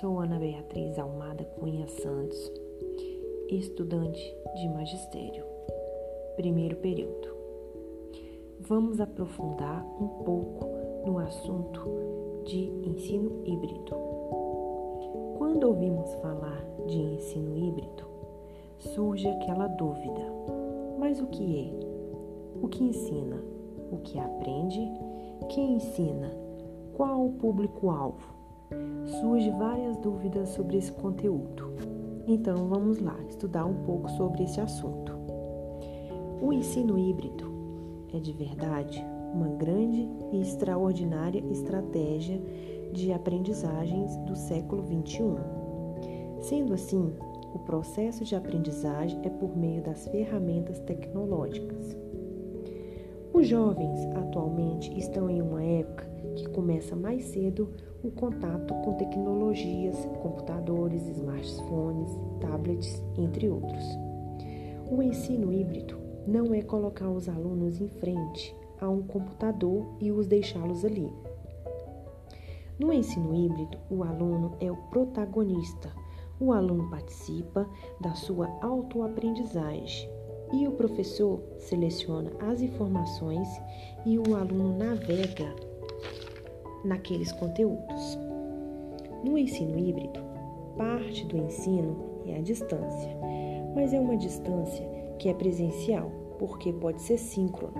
Sou Ana Beatriz Almada Cunha Santos, estudante de magistério, primeiro período. Vamos aprofundar um pouco no assunto de ensino híbrido. Quando ouvimos falar de ensino híbrido, surge aquela dúvida: mas o que é? O que ensina? O que aprende? Quem ensina? Qual o público-alvo? Surge várias dúvidas sobre esse conteúdo. Então vamos lá estudar um pouco sobre esse assunto. O ensino híbrido é de verdade uma grande e extraordinária estratégia de aprendizagens do século XXI. Sendo assim, o processo de aprendizagem é por meio das ferramentas tecnológicas. Os jovens atualmente estão em uma época que começa mais cedo o contato com tecnologias, computadores, smartphones, tablets, entre outros. O ensino híbrido não é colocar os alunos em frente a um computador e os deixá-los ali. No ensino híbrido, o aluno é o protagonista. O aluno participa da sua autoaprendizagem e o professor seleciona as informações e o aluno navega naqueles conteúdos. No ensino híbrido, parte do ensino é a distância, mas é uma distância que é presencial, porque pode ser síncrono.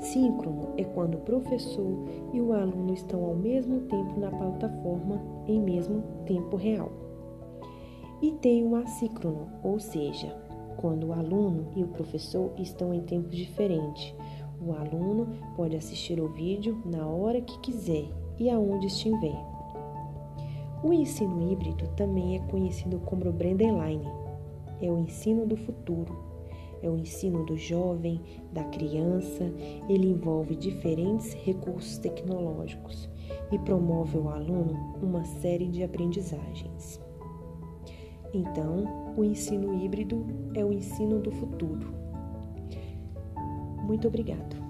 Síncrono é quando o professor e o aluno estão ao mesmo tempo na plataforma em mesmo tempo real. E tem o assíncrono, ou seja, quando o aluno e o professor estão em tempos diferentes, o aluno pode assistir o vídeo na hora que quiser e aonde estiver. O ensino híbrido também é conhecido como Brendeline. É o ensino do futuro. É o ensino do jovem, da criança. Ele envolve diferentes recursos tecnológicos e promove ao aluno uma série de aprendizagens. Então, o ensino híbrido é o ensino do futuro. Muito obrigado.